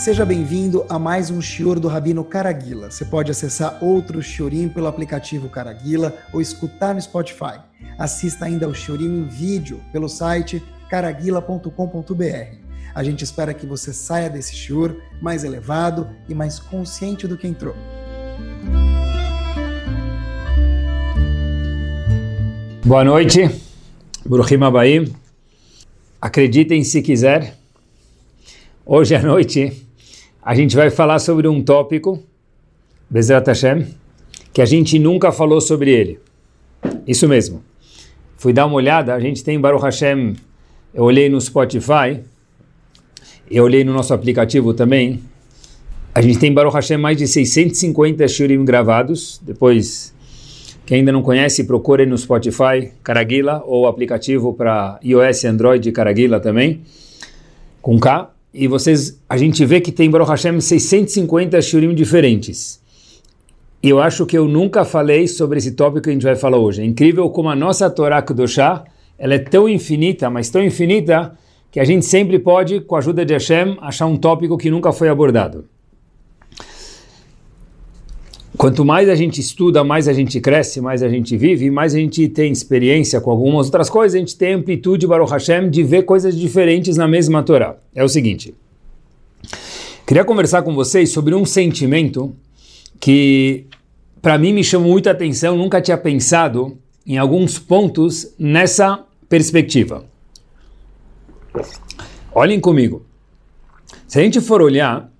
Seja bem-vindo a mais um Shior do Rabino Caraguila. Você pode acessar outro Shiorim pelo aplicativo Caraguila ou escutar no Spotify. Assista ainda ao Shiorim em vídeo pelo site caraguila.com.br. A gente espera que você saia desse Shior mais elevado e mais consciente do que entrou. Boa noite, Bruhim Abaim. Acreditem se quiser. Hoje à noite a gente vai falar sobre um tópico, Bezrat Hashem, que a gente nunca falou sobre ele. Isso mesmo. Fui dar uma olhada, a gente tem Baruch Hashem, eu olhei no Spotify, eu olhei no nosso aplicativo também. A gente tem Baruch Hashem mais de 650 shurim gravados. Depois, quem ainda não conhece, procure no Spotify Caraguila ou aplicativo para iOS Android Caraguila também, com K e vocês, a gente vê que tem Baruch Hashem 650 shurim diferentes. E eu acho que eu nunca falei sobre esse tópico que a gente vai falar hoje. É incrível como a nossa Torá Kedoshá, ela é tão infinita, mas tão infinita, que a gente sempre pode, com a ajuda de Hashem, achar um tópico que nunca foi abordado. Quanto mais a gente estuda, mais a gente cresce, mais a gente vive, mais a gente tem experiência com algumas outras coisas, a gente tem amplitude, Baruch Hashem, de ver coisas diferentes na mesma Torá. É o seguinte, queria conversar com vocês sobre um sentimento que, para mim, me chamou muita atenção, nunca tinha pensado em alguns pontos nessa perspectiva. Olhem comigo. Se a gente for olhar,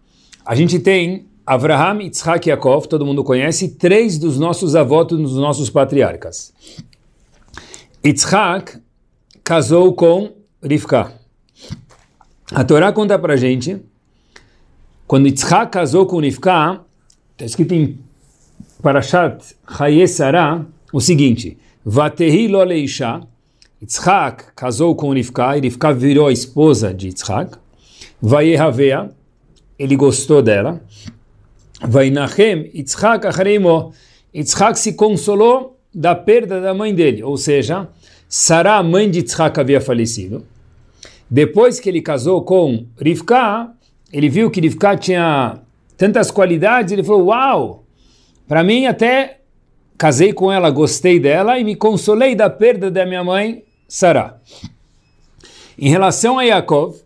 a gente tem Avraham, Yitzhak e Yaakov, todo mundo conhece, três dos nossos avós, dos nossos patriarcas. Yitzhak casou com Rivka. A Torá conta pra gente, quando Yitzhak casou com Rivka, está escrito em Parashat Chaye Sarah, o seguinte, Vatehi lo leisha, Yitzhak casou com Rivka, e Rivka virou a esposa de Yitzhak, Vayehavea, ele gostou dela, Vainachem Yitzhak Acharimo. Yitzhak se consolou da perda da mãe dele, ou seja, Sarah, a mãe de Yitzhak, havia falecido. Depois que ele casou com Rivka, ele viu que Rivka tinha tantas qualidades, ele falou, uau, para mim até casei com ela, gostei dela e me consolei da perda da minha mãe, Sarah. Em relação a Yaakov,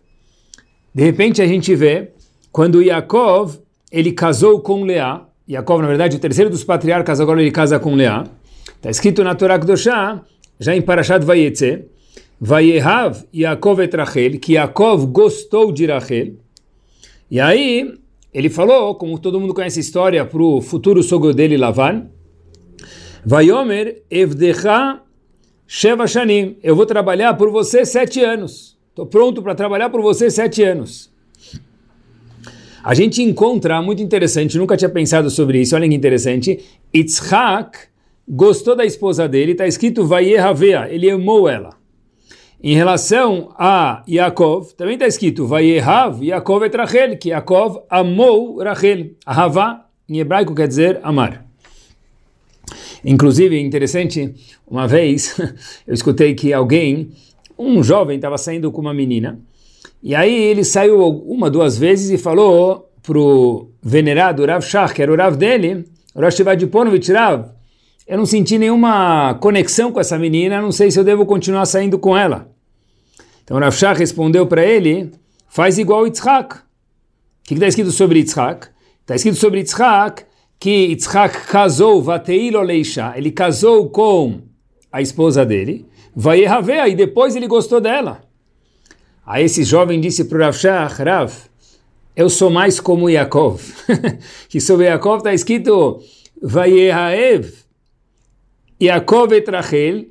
de repente a gente vê, quando Yaakov ele casou com Leá. Yaakov, na verdade, o terceiro dos patriarcas, agora ele casa com Leá. Está escrito na Torá Kedoshá, já em Parashat Vayetze, Vayehav Yaakov et Rachel, que Yaakov gostou de Rachel. E aí, ele falou, como todo mundo conhece a história, para o futuro sogro dele, Lavan, Vayomer Evdecha Sheva Shanim, eu vou trabalhar por você sete anos. Estou pronto para trabalhar por você sete anos. A gente encontra, muito interessante, nunca tinha pensado sobre isso, olha que interessante, Yitzhak gostou da esposa dele, está escrito Vayehavea, ele amou ela. Em relação a Yaakov, também está escrito Vayehav Yaakov et Rachel, que Yaakov amou Rachel. Ahavá, em hebraico, quer dizer amar. Inclusive, é interessante, uma vez eu escutei que alguém, um jovem, estava saindo com uma menina, e aí ele saiu uma, duas vezes e falou pro venerado Rav Shach, que era o Rav dele, Rav Shivadiponovich Rav, eu não senti nenhuma conexão com essa menina, não sei se eu devo continuar saindo com ela. Então Rav Shach respondeu para ele, faz igual Yitzhak. O que está escrito sobre Yitzhak? Está escrito sobre Yitzhak que Yitzhak casou, Vateilo Leisha, ele casou com a esposa dele, vai e depois ele gostou dela. Aí esse jovem disse para o Rav Shach, Rav, eu sou mais como Yaakov. que sobre Yaakov está escrito, Vayehaev, Yaakov et Rachel,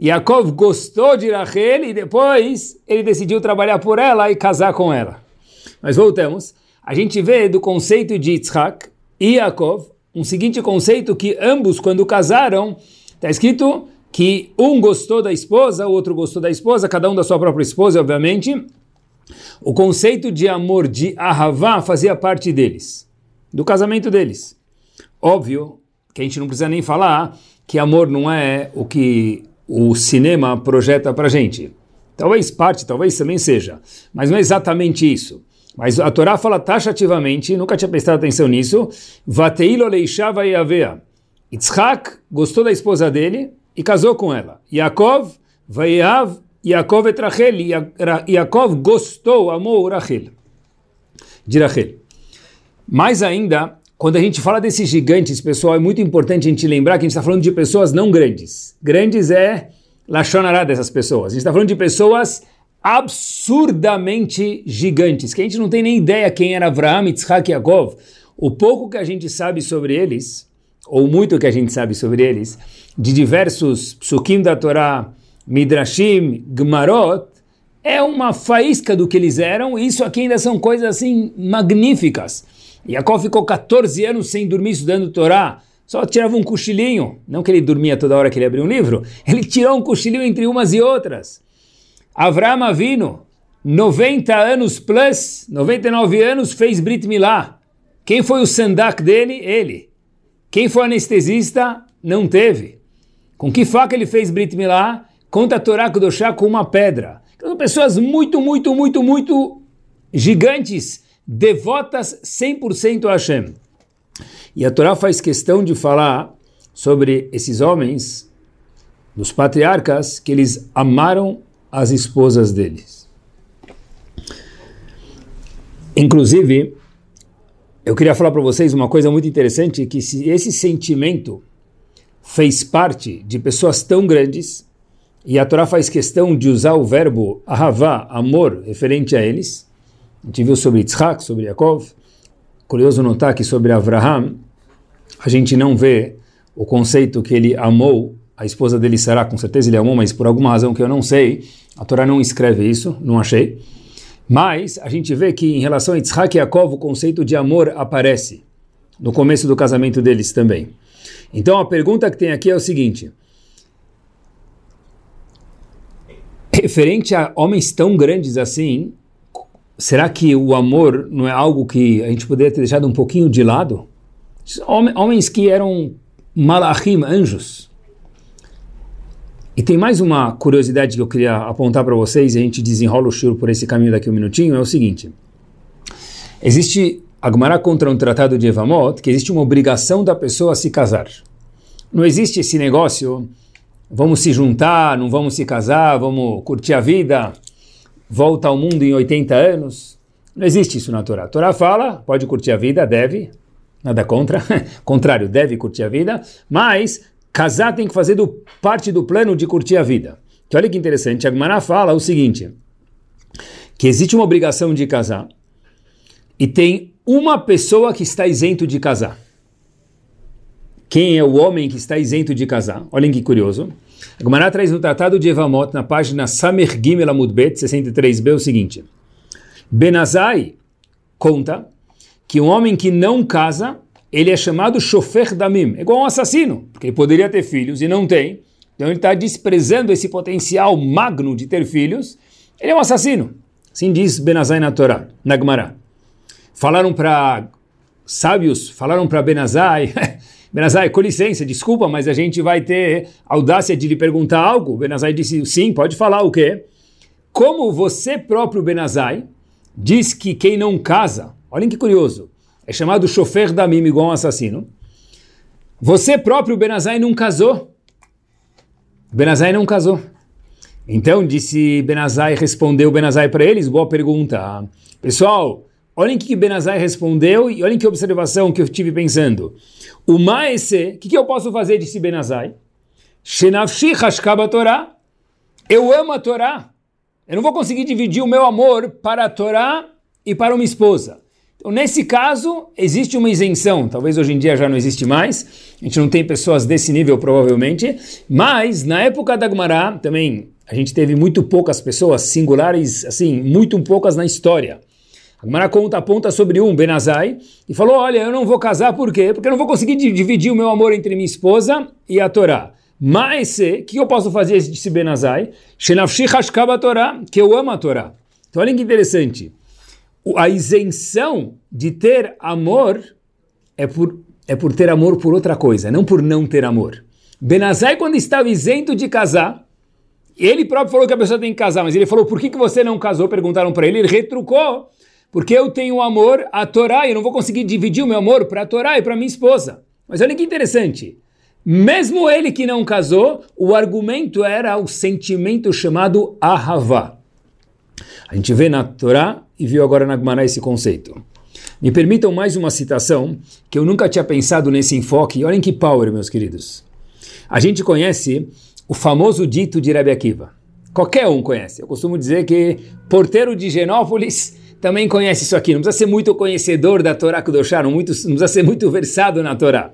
Yaakov gostou de Rachel e depois ele decidiu trabalhar por ela e casar com ela. Mas voltamos. A gente vê do conceito de Yitzhak e Yaakov um seguinte conceito que ambos, quando casaram, está escrito que um gostou da esposa, o outro gostou da esposa, cada um da sua própria esposa, obviamente. O conceito de amor de Ahavá fazia parte deles, do casamento deles. Óbvio que a gente não precisa nem falar que amor não é o que o cinema projeta para gente. Talvez parte, talvez também seja, mas não é exatamente isso. Mas a Torá fala taxativamente, nunca tinha prestado atenção nisso, Vateilo leishava Yavea. Yitzhak gostou da esposa dele e casou com ela. Yaakov, Vayeav, Yaakov et Rachel. Yaakov gostou, amou Rachel. De Rachel. Mais ainda, quando a gente fala desses gigantes, pessoal, é muito importante a gente lembrar que a gente está falando de pessoas não grandes. Grandes é Lachonará dessas pessoas. A gente está falando de pessoas absurdamente gigantes, que a gente não tem nem ideia quem era Avraham, Yitzhak e Yaakov. O pouco que a gente sabe sobre eles, ou muito que a gente sabe sobre eles, de diversos psukim da Torá, Midrashim, Gmarot, é uma faísca do que eles eram, e isso aqui ainda são coisas assim magníficas. Yaakov ficou 14 anos sem dormir estudando Torá, só tirava um cochilinho, não que ele dormia toda hora que ele abria um livro, ele tirou um cochilinho entre umas e outras. Avram Avino, 90 anos plus, 99 anos, fez Brit Milá. Quem foi o sandak dele? Ele. Quem foi o anestesista? Não teve. Com que faca ele fez Brit Milá? Conta a Torá Kudoshá com uma pedra. São pessoas muito, muito, muito, muito gigantes, devotas 100% a Hashem. E a Torá faz questão de falar sobre esses homens, dos patriarcas, que eles amaram as esposas deles. Inclusive, eu queria falar para vocês uma coisa muito interessante, que se esse sentimento fez parte de pessoas tão grandes, e a Torá faz questão de usar o verbo ahavá, amor, referente a eles. A gente viu sobre Yitzhak, sobre Yaakov. Curioso notar que sobre Avraham, a gente não vê o conceito que ele amou a esposa dele será, com certeza ele amou, mas por alguma razão que eu não sei, a Torá não escreve isso, não achei. Mas a gente vê que em relação a Yitzhak e Yaakov, o conceito de amor aparece no começo do casamento deles também. Então a pergunta que tem aqui é o seguinte: referente a homens tão grandes assim, será que o amor não é algo que a gente poderia ter deixado um pouquinho de lado? Homens que eram malachim, anjos, e tem mais uma curiosidade que eu queria apontar para vocês, e a gente desenrola o shur por esse caminho daqui a um minutinho, é o seguinte. Existe, Agmará contra um tratado de Evamot, que existe uma obrigação da pessoa a se casar. Não existe esse negócio, vamos se juntar, não vamos se casar, vamos curtir a vida, volta ao mundo em 80 anos. Não existe isso na Torá. A Torá fala, pode curtir a vida, deve, nada contra, contrário, deve curtir a vida, mas casar tem que fazer do, parte do plano de curtir a vida. Olha que interessante, a Gemara fala o seguinte, que existe uma obrigação de casar e tem uma pessoa que está isento de casar. Quem é o homem que está isento de casar? Olhem que curioso. A Gemara traz no Tratado de Evamot, na página Samer Gimel Amudbet, 63b, o seguinte. Benazai conta que um homem que não casa ele é chamado chofer damim, é igual um assassino, porque ele poderia ter filhos e não tem, então ele está desprezando esse potencial magno de ter filhos, ele é um assassino. Assim diz Benazai na Torá, na Gemara. Falaram para sábios, falaram para Benazai, Benazai, com licença, desculpa, mas a gente vai ter audácia de lhe perguntar algo. Benazai disse, sim, pode falar o quê? Como você próprio, Benazai, diz que quem não casa, olhem que curioso, é chamado chofer damim, igual um assassino. Você próprio, Benazai, não casou. Benazai não casou. Então, disse Benazai, respondeu Benazai para eles, boa pergunta. Pessoal, olhem o que Benazai respondeu e olhem que observação que eu tive pensando. O maese, o que, que eu posso fazer, disse Benazai? Shenafshi hashkaba Torá. Eu amo a Torá. Eu não vou conseguir dividir o meu amor para a Torá e para uma esposa. Então, nesse caso, existe uma isenção. Talvez hoje em dia já não existe mais. A gente não tem pessoas desse nível, provavelmente. Mas, na época da Gumará, também, a gente teve muito poucas pessoas singulares, assim, muito poucas na história. A Gumará conta, aponta sobre um, Benazai, e falou, olha, eu não vou casar, por quê? Porque eu não vou conseguir dividir o meu amor entre minha esposa e a Torá. Mas, o que eu posso fazer, disse Benazai? Shenafshi Hashkaba Torá, que eu amo a Torá. Então, olha que interessante a isenção de ter amor é por, é por ter amor por outra coisa, não por não ter amor. Benazai, quando estava isento de casar, ele próprio falou que a pessoa tem que casar, mas ele falou, por que, que você não casou? Perguntaram para ele, ele retrucou, porque eu tenho amor à Torá e eu não vou conseguir dividir o meu amor para a Torá e para minha esposa. Mas olha que interessante. Mesmo ele que não casou, o argumento era o sentimento chamado Ahavá. A gente vê na Torá e viu agora na Gemara esse conceito. Me permitam mais uma citação que eu nunca tinha pensado nesse enfoque. Olhem que power, meus queridos. A gente conhece o famoso dito de Rebbe Akiva. Qualquer um conhece. Eu costumo dizer que porteiro de Genópolis também conhece isso aqui. Não precisa ser muito conhecedor da Torá Kudoshá, não, muito, não precisa ser muito versado na Torá.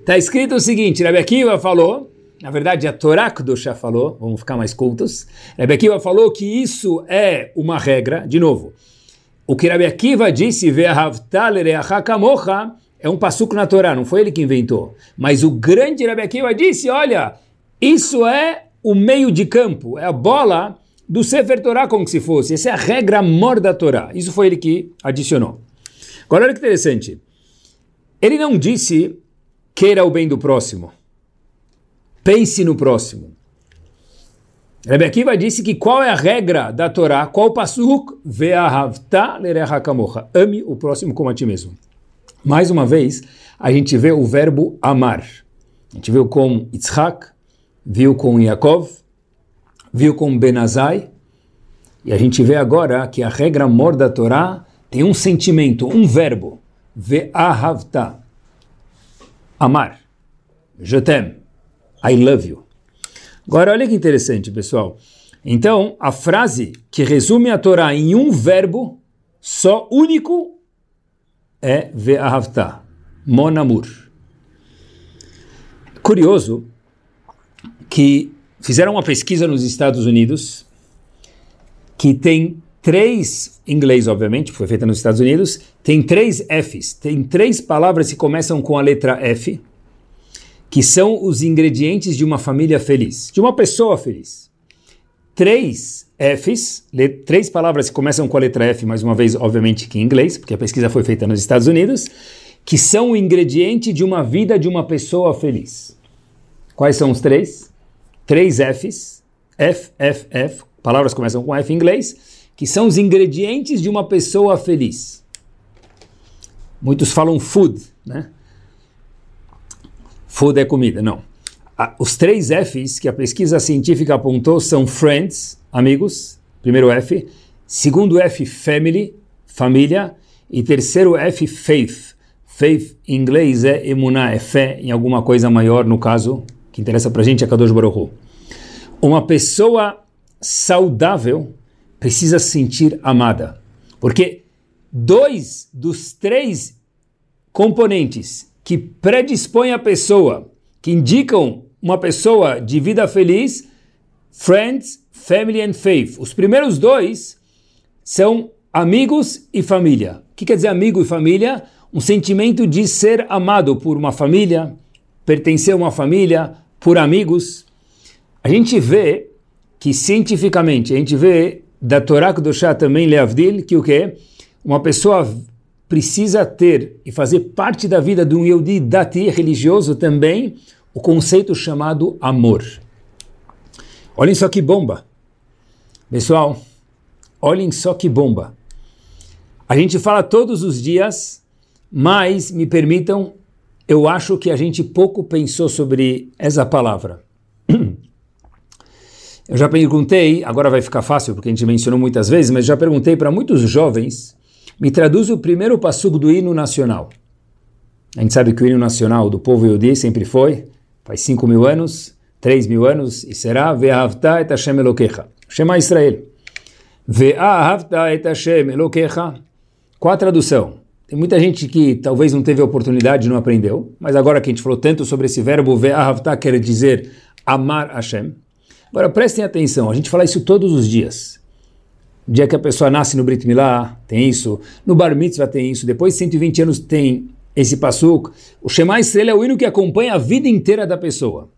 Está escrito o seguinte, Rebbe Akiva falou, na verdade a Torá Kudoshá falou, vamos ficar mais cultos, Rebbe Akiva falou que isso é uma regra, de novo, o que Rebbe Akiva disse, é um passuco na Torá, não foi ele que inventou. Mas o grande Rebbe Akiva disse, olha, isso é o meio de campo, é a bola do Sefer Torah como se fosse. Essa é a regra mor da Torá. Isso foi ele que adicionou. Agora olha que interessante. Ele não disse queira o bem do próximo. Pense no próximo. Rebbe Akiva disse que qual é a regra da Torá, qual o pasuk? Ve'ahavta lerecha kamocha. Ame o próximo como a ti mesmo. Mais uma vez, a gente vê o verbo amar. A gente viu com Yitzhak, viu com Yaakov, viu com Benazai, e a gente vê agora que a regra mor da Torá tem um sentimento, um verbo, ve'ahavta, amar, je t'aime, I love you. Agora olha que interessante, pessoal. Então, a frase que resume a Torá em um verbo só único é ve'ahavta, mon amor. Curioso que fizeram uma pesquisa nos Estados Unidos que tem três, em inglês obviamente, foi feita nos Estados Unidos, tem três Fs, tem três palavras que começam com a letra F, que são os ingredientes de uma família feliz, de uma pessoa feliz. Três Fs, três palavras que começam com a letra F, mais uma vez, obviamente que em inglês, porque a pesquisa foi feita nos Estados Unidos, que são o ingrediente de uma vida de uma pessoa feliz. Quais são os três? três Fs, F, F, F, palavras começam com F em inglês, que são os ingredientes de uma pessoa feliz. Muitos falam food, né? Food é comida, não. Os três Fs que a pesquisa científica apontou são friends, amigos, primeiro F, segundo F, family, família, e terceiro F, faith. Faith em inglês é emuná, é fé em alguma coisa maior, no caso, que interessa para a gente é Kadosh Baruch Uma pessoa saudável precisa se sentir amada. Porque dois dos três componentes que predispõem a pessoa, que indicam uma pessoa de vida feliz, friends, family and faith. Os primeiros dois são amigos e família. O que quer dizer amigo e família? Um sentimento de ser amado por uma família, pertencer a uma família, por amigos, a gente vê que cientificamente, a gente vê da Torá do Chá também, Leavdil, que o que? Uma pessoa precisa ter e fazer parte da vida de um Yehudi dati religioso também o conceito chamado amor. Olhem só que bomba. Pessoal, olhem só que bomba. A gente fala todos os dias, mas me permitam eu acho que a gente pouco pensou sobre essa palavra. Eu já perguntei, agora vai ficar fácil porque a gente mencionou muitas vezes, mas já perguntei para muitos jovens, me traduz o primeiro passugo do hino nacional. A gente sabe que o hino nacional do povo Yehudi sempre foi, faz 5 mil anos, 3 mil anos, e será Ve'ahavta et Hashem Elokecha. Shema Israel. Ve'ahavta et Hashem Elokecha. Qual a tradução? Tem muita gente que talvez não teve a oportunidade e não aprendeu, mas agora que a gente falou tanto sobre esse verbo ve'ahavta, quer dizer amar Hashem. Agora prestem atenção, a gente fala isso todos os dias. Dia que a pessoa nasce no Brit Milá, tem isso. No Bar Mitzvah tem isso. Depois de 120 anos tem esse passuk. O Shema Israel é o hino que acompanha a vida inteira da pessoa.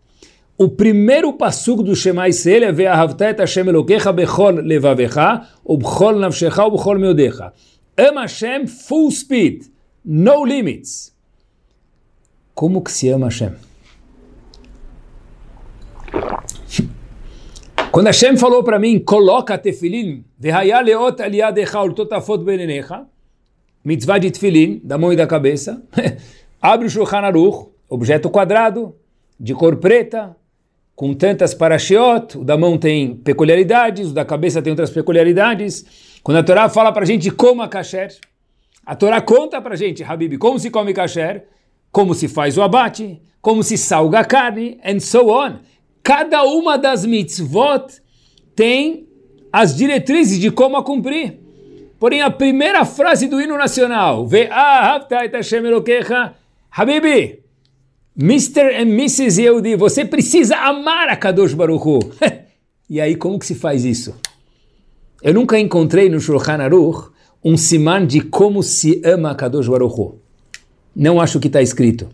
O primeiro passuk do Shema Israel é Ve'ahavta Hashem Elokecha bechol levavecha, ou bechol navshecha, ou bechol meodecha. Ama Hashem full speed, no limits. Como que se ama Hashem? Quando Hashem falou para mim, coloca tefilim, leot totafot benenecha, mitzvah de tefilin, da mão e da cabeça. Abre o Shulchan Aruch, objeto quadrado, de cor preta, com tantas parashiot, o da mão tem peculiaridades, o da cabeça tem outras peculiaridades. Quando a Torá fala para a gente como a kasher, a Torá conta para a gente, Habib, como se come kasher, como se faz o abate, como se salga a carne, and so on. Cada uma das mitzvot tem as diretrizes de como a cumprir. Porém, a primeira frase do hino nacional, Habibi, Mr. and Mrs. Yehudi, você precisa amar a Kadosh Baruch e aí, como que se faz isso? Eu nunca encontrei no Shulchan Aruch um siman de como se ama a Kadosh Baruch. Não acho que está escrito.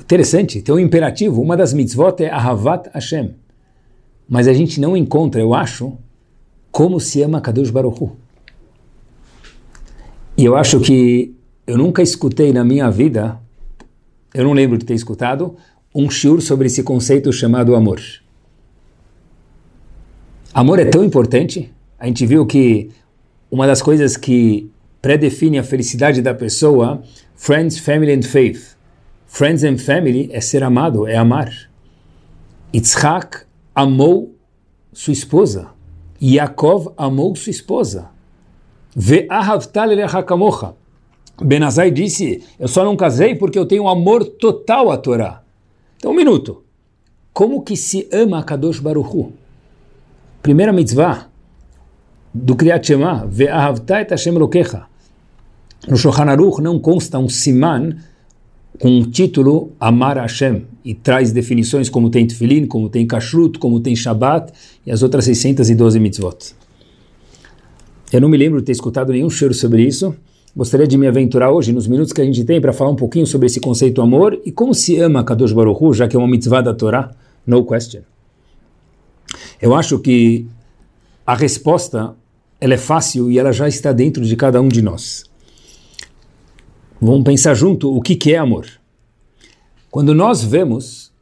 Interessante, tem um imperativo, uma das mitzvot é Ahavat Hashem. Mas a gente não encontra, eu acho, como se ama Kadosh Baruch Hu. E eu acho que eu nunca escutei na minha vida, eu não lembro de ter escutado, um shiur sobre esse conceito chamado amor. Amor é tão importante, a gente viu que uma das coisas que predefine a felicidade da pessoa, friends, family and faith. Friends and family é ser amado, é amar. Yitzhak amou sua esposa. Yaakov amou sua esposa. Benazai disse, eu só não casei porque eu tenho amor total à Torá. Então, um minuto. Como que se ama a Kadosh Baruchu? Primeira mitzvah do Kriyat Shema, Ve'ahavta et Hashem Lokecha. No Shulchan Aruch não consta um siman com o título Amar Hashem e traz definições como tem Tefilin, como tem Kashrut, como tem Shabbat e as outras 612 mitzvot. Eu não me lembro de ter escutado nenhum cheiro sobre isso. Gostaria de me aventurar hoje, nos minutos que a gente tem, para falar um pouquinho sobre esse conceito amor e como se ama Kadosh Baruch Hu, já que é uma mitzvah da Torá, no question. Eu acho que a resposta ela é fácil e ela já está dentro de cada um de nós. Vamos pensar junto o que, que é amor. Quando nós vemos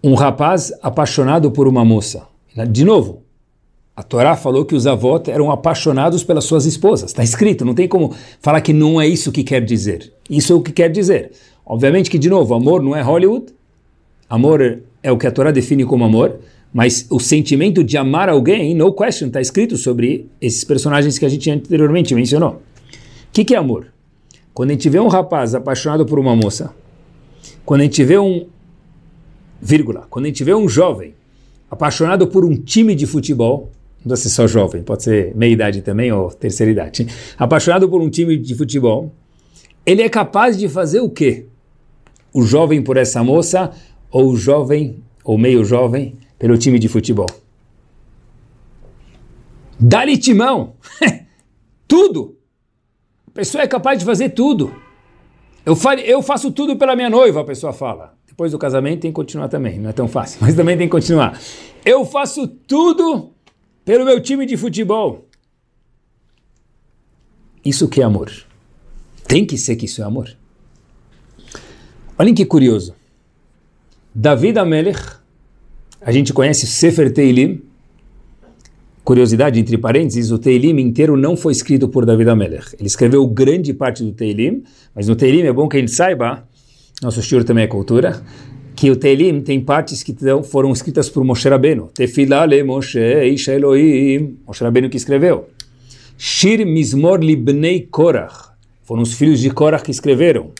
um rapaz apaixonado por uma moça, de novo, a Torá falou que os avós eram apaixonados pelas suas esposas. Está escrito, não tem como falar que não é isso que quer dizer. Isso é o que quer dizer. Obviamente que, de novo, amor não é Hollywood. Amor é o que a Torá define como amor. Mas o sentimento de amar alguém, no question, está escrito sobre esses personagens que a gente anteriormente mencionou. O que, que é amor? Quando a gente vê um rapaz apaixonado por uma moça, quando a gente vê um. vírgula, quando a gente vê um jovem apaixonado por um time de futebol, não precisa ser só jovem, pode ser meia idade também ou terceira idade. Apaixonado por um time de futebol, ele é capaz de fazer o quê? O jovem por essa moça ou o jovem ou meio jovem pelo time de futebol? Dá-lhe timão! tudo! A pessoa é capaz de fazer tudo. Eu, eu faço tudo pela minha noiva, a pessoa fala. Depois do casamento tem que continuar também, não é tão fácil, mas também tem que continuar. Eu faço tudo pelo meu time de futebol. Isso que é amor. Tem que ser que isso é amor. Olhem que curioso. David Amelech, a gente conhece Sefer Teilim. Curiosidade, entre parênteses, o Teilim inteiro não foi escrito por David Amelech. Ele escreveu grande parte do Teilim, mas no Teilim é bom que a gente saiba, nosso estilo também é cultura, que o Teilim tem partes que foram escritas por Moshe Rabbeinu. Tefilá Moshe, Isha Elohim, Moshe Rabbeinu que escreveu. Shir Mizmor Libnei Korach, foram os filhos de Korach que escreveram.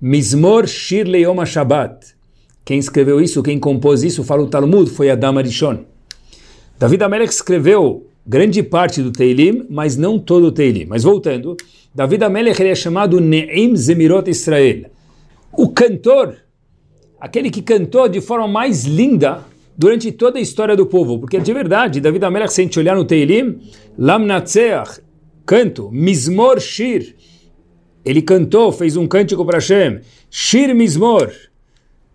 Mizmor Shir Leoma Shabbat. Quem escreveu isso, quem compôs isso, fala o Talmud, foi Adam Arishon. David Amelech escreveu grande parte do Teilim, mas não todo o Teilim. Mas voltando, David Amelech é chamado Ne'im Zemirot Israel. O cantor aquele que cantou de forma mais linda durante toda a história do povo, porque de verdade, David Amelech, se a gente olhar no Teilim, Lam Natseach, canto, Mizmor Shir, ele cantou, fez um cântico para Hashem, Shir Mizmor,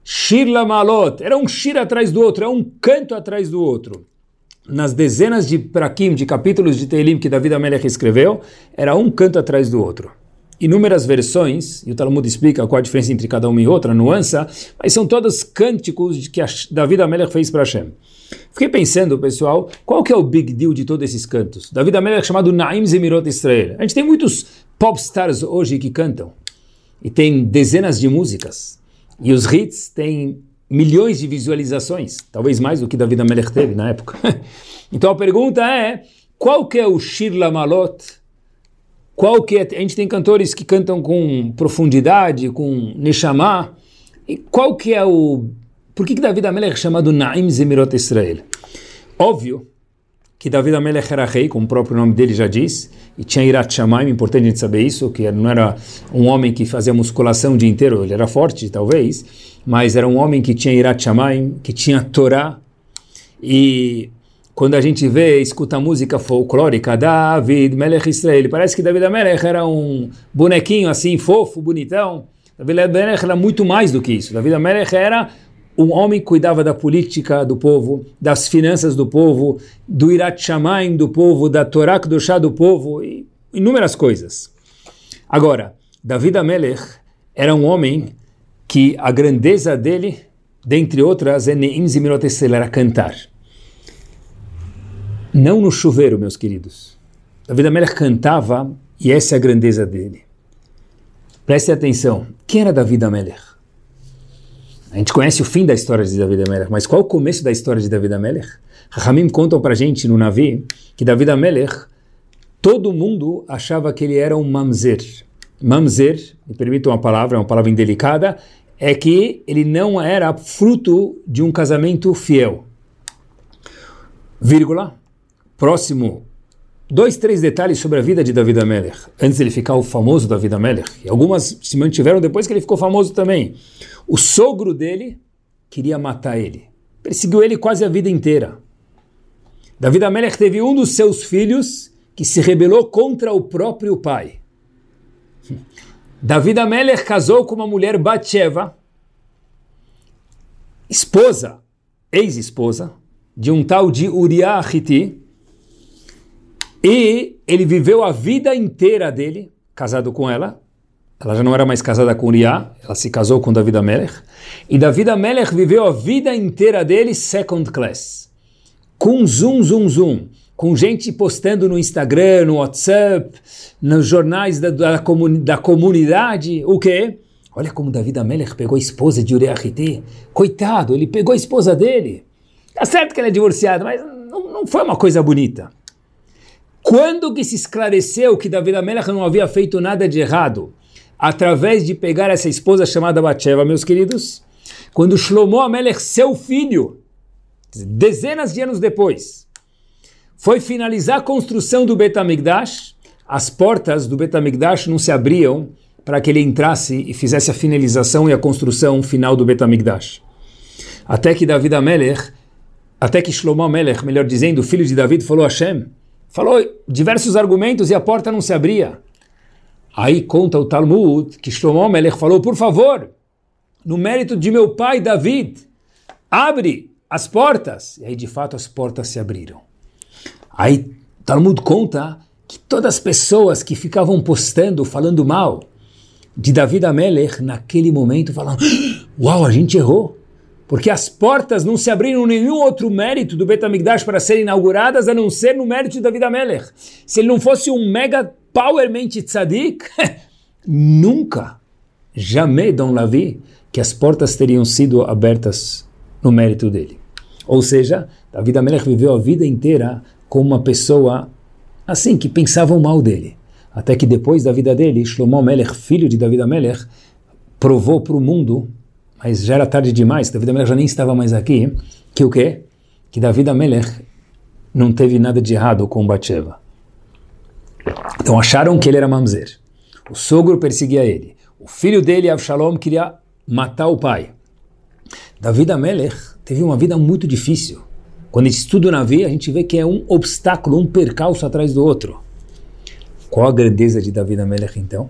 Shir Lamalot, era um Shir atrás do outro, é um canto atrás do outro. Nas dezenas de prakim, de capítulos de Teilim que David Amelech escreveu, era um canto atrás do outro inúmeras versões, e o Talmud explica qual a diferença entre cada uma e outra, nuança, mas são todos cânticos que Davi Amelech fez para Hashem. Fiquei pensando, pessoal, qual que é o big deal de todos esses cantos? David Amelech é chamado Naim Zemirot Israel. A gente tem muitos pop stars hoje que cantam. E tem dezenas de músicas. E os hits têm milhões de visualizações. Talvez mais do que David Amelech teve na época. então a pergunta é, qual que é o Shir Lamalot? Qual que é... A gente tem cantores que cantam com profundidade, com Neshama. E qual que é o por que, que David Amelech é chamado Naim Zemirot Israel? Óbvio que David Amelech era rei, como o próprio nome dele já diz, e tinha Irat Shamaim, importante a gente saber isso, que não era um homem que fazia musculação o dia inteiro, ele era forte, talvez, mas era um homem que tinha Irat Shamaim, que tinha Torá, e quando a gente vê, escuta música folclórica, David Melech Israel, parece que David Amelech era um bonequinho assim, fofo, bonitão, David Amelech era muito mais do que isso, David Amelech era um homem cuidava da política do povo, das finanças do povo, do Irat Shamaim do povo, da Torá do chá do povo, e inúmeras coisas. Agora, David Amelech era um homem que a grandeza dele, dentre outras, é Neim Zimirotesel, era cantar. Não no chuveiro, meus queridos. David Amelech cantava e essa é a grandeza dele. Preste atenção. Quem era David Amelech? A gente conhece o fim da história de David Amelech, mas qual o começo da história de David Amelech? Rahamim contam para gente no Navi que David Amelech, todo mundo achava que ele era um mamzer. Mamzer, me permita uma palavra, é uma palavra indelicada, é que ele não era fruto de um casamento fiel. Vírgula. Próximo. Dois, três detalhes sobre a vida de David Amelech, antes de ele ficar o famoso David Amelech. E algumas se mantiveram depois que ele ficou famoso também. O sogro dele queria matar ele. Perseguiu ele quase a vida inteira. David Amelech teve um dos seus filhos que se rebelou contra o próprio pai. David Amelech casou com uma mulher Batsheva, esposa, ex-esposa, de um tal de Uriah Hiti, e ele viveu a vida inteira dele, casado com ela, ela já não era mais casada com Uriah, ela se casou com David Amelech. E David Amelech viveu a vida inteira dele second class. Com zoom, zoom, zoom. Com gente postando no Instagram, no WhatsApp, nos jornais da, da, comuni da comunidade. O quê? Olha como David Amelech pegou a esposa de Uriah Hiti. Coitado, ele pegou a esposa dele. Tá certo que ele é divorciado, mas não, não foi uma coisa bonita. Quando que se esclareceu que David Amelech não havia feito nada de errado? através de pegar essa esposa chamada Batsheva, meus queridos, quando Shlomo Amelech, seu filho, dezenas de anos depois, foi finalizar a construção do Betamigdash, as portas do Betamigdash não se abriam para que ele entrasse e fizesse a finalização e a construção final do Betamigdash. Até que David Amelech, até que Shlomo Amelech, melhor dizendo, o filho de David, falou a Hashem, falou diversos argumentos e a porta não se abria. Aí conta o Talmud que Shlomo Melech falou, por favor, no mérito de meu pai David, abre as portas. E aí de fato as portas se abriram. Aí Talmud conta que todas as pessoas que ficavam postando, falando mal de David Amelech, naquele momento falaram, uau, a gente errou. Porque as portas não se abriram nenhum outro mérito do Betamigdash para serem inauguradas a não ser no mérito de David Amelech. Se ele não fosse um mega powermente tzadik, nunca, jamais Dom Lavi, que as portas teriam sido abertas no mérito dele. Ou seja, David Amelech viveu a vida inteira como uma pessoa assim, que pensavam mal dele. Até que depois da vida dele, Shlomo Amelech, filho de David Amelech, provou para o mundo, mas já era tarde demais, David Amelech já nem estava mais aqui, que o quê? Que David Amelech não teve nada de errado com Batsheva. Então acharam que ele era mamzer. O sogro perseguia ele. O filho dele, Avshalom, queria matar o pai. David Amelech teve uma vida muito difícil. Quando a gente estuda o a gente vê que é um obstáculo, um percalço atrás do outro. Qual a grandeza de David Amelech, então?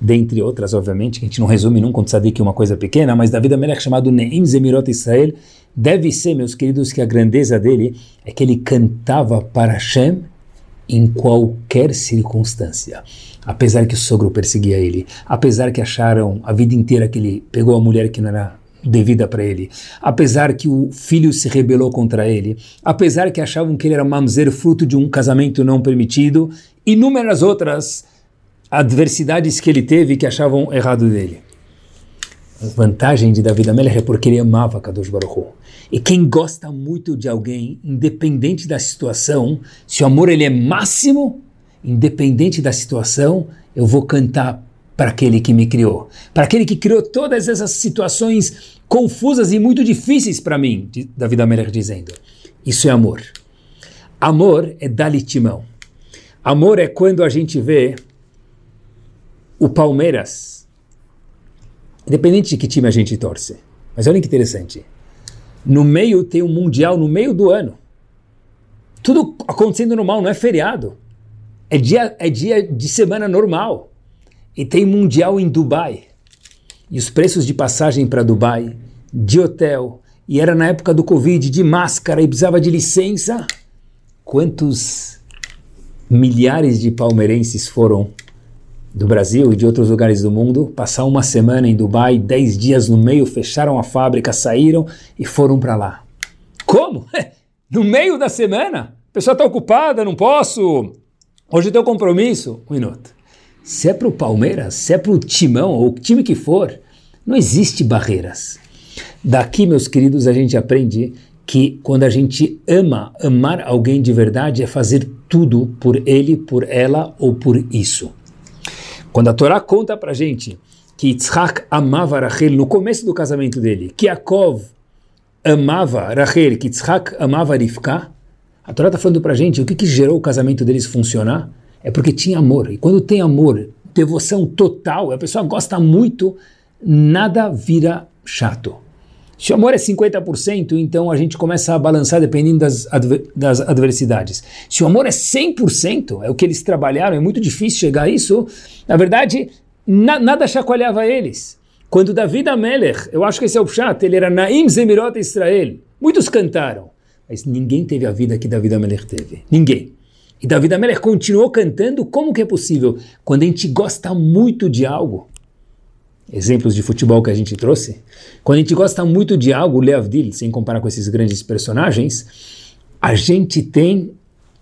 Dentre outras, obviamente, que a gente não resume nunca que é uma coisa pequena, mas David Amelech, chamado Neim Zemirot Israel, deve ser, meus queridos, que a grandeza dele é que ele cantava para Hashem em qualquer circunstância. Apesar que o sogro perseguia ele, apesar que acharam a vida inteira que ele pegou a mulher que não era devida para ele, apesar que o filho se rebelou contra ele, apesar que achavam que ele era mamzer fruto de um casamento não permitido, inúmeras outras adversidades que ele teve que achavam errado dele. A vantagem de David Amelech é porque ele amava Kadosh Baruch Hu. E quem gosta muito de alguém, independente da situação, se o amor ele é máximo, independente da situação, eu vou cantar para aquele que me criou, para aquele que criou todas essas situações confusas e muito difíceis para mim, David Amelech dizendo. Isso é amor. Amor é dar-lhe. Amor é quando a gente vê o Palmeiras, independente de que time a gente torce. Mas olha que interessante. No meio tem um mundial no meio do ano. Tudo acontecendo normal, não é feriado. É dia, é dia de semana normal. E tem mundial em Dubai. E os preços de passagem para Dubai, de hotel, e era na época do Covid, de máscara e precisava de licença. Quantos milhares de palmeirenses foram do Brasil e de outros lugares do mundo, passar uma semana em Dubai, dez dias no meio, fecharam a fábrica, saíram e foram para lá. Como? No meio da semana? A pessoa está ocupada, não posso. Hoje tem um compromisso. Um minuto. Se é para o Palmeiras, se é para o Timão ou o time que for, não existe barreiras. Daqui, meus queridos, a gente aprende que quando a gente ama, amar alguém de verdade é fazer tudo por ele, por ela ou por isso. Quando a Torá conta para gente que Yitzhak amava Rachel no começo do casamento dele, que Yaakov amava Rachel, que Yitzhak amava Rivka, a Torá está falando para gente o que, que gerou o casamento deles funcionar é porque tinha amor. E quando tem amor, devoção total, a pessoa gosta muito, nada vira chato. Se o amor é 50%, então a gente começa a balançar dependendo das, adver das adversidades. Se o amor é 100%, é o que eles trabalharam, é muito difícil chegar a isso, na verdade, na, nada chacoalhava eles. Quando David Amelech, eu acho que esse é o chat, ele era Naim Zemirot Israel, muitos cantaram, mas ninguém teve a vida que David Amelech teve. Ninguém. E David Amelech continuou cantando, como que é possível? Quando a gente gosta muito de algo, exemplos de futebol que a gente trouxe, quando a gente gosta muito de algo, Leavdil, sem comparar com esses grandes personagens, a gente tem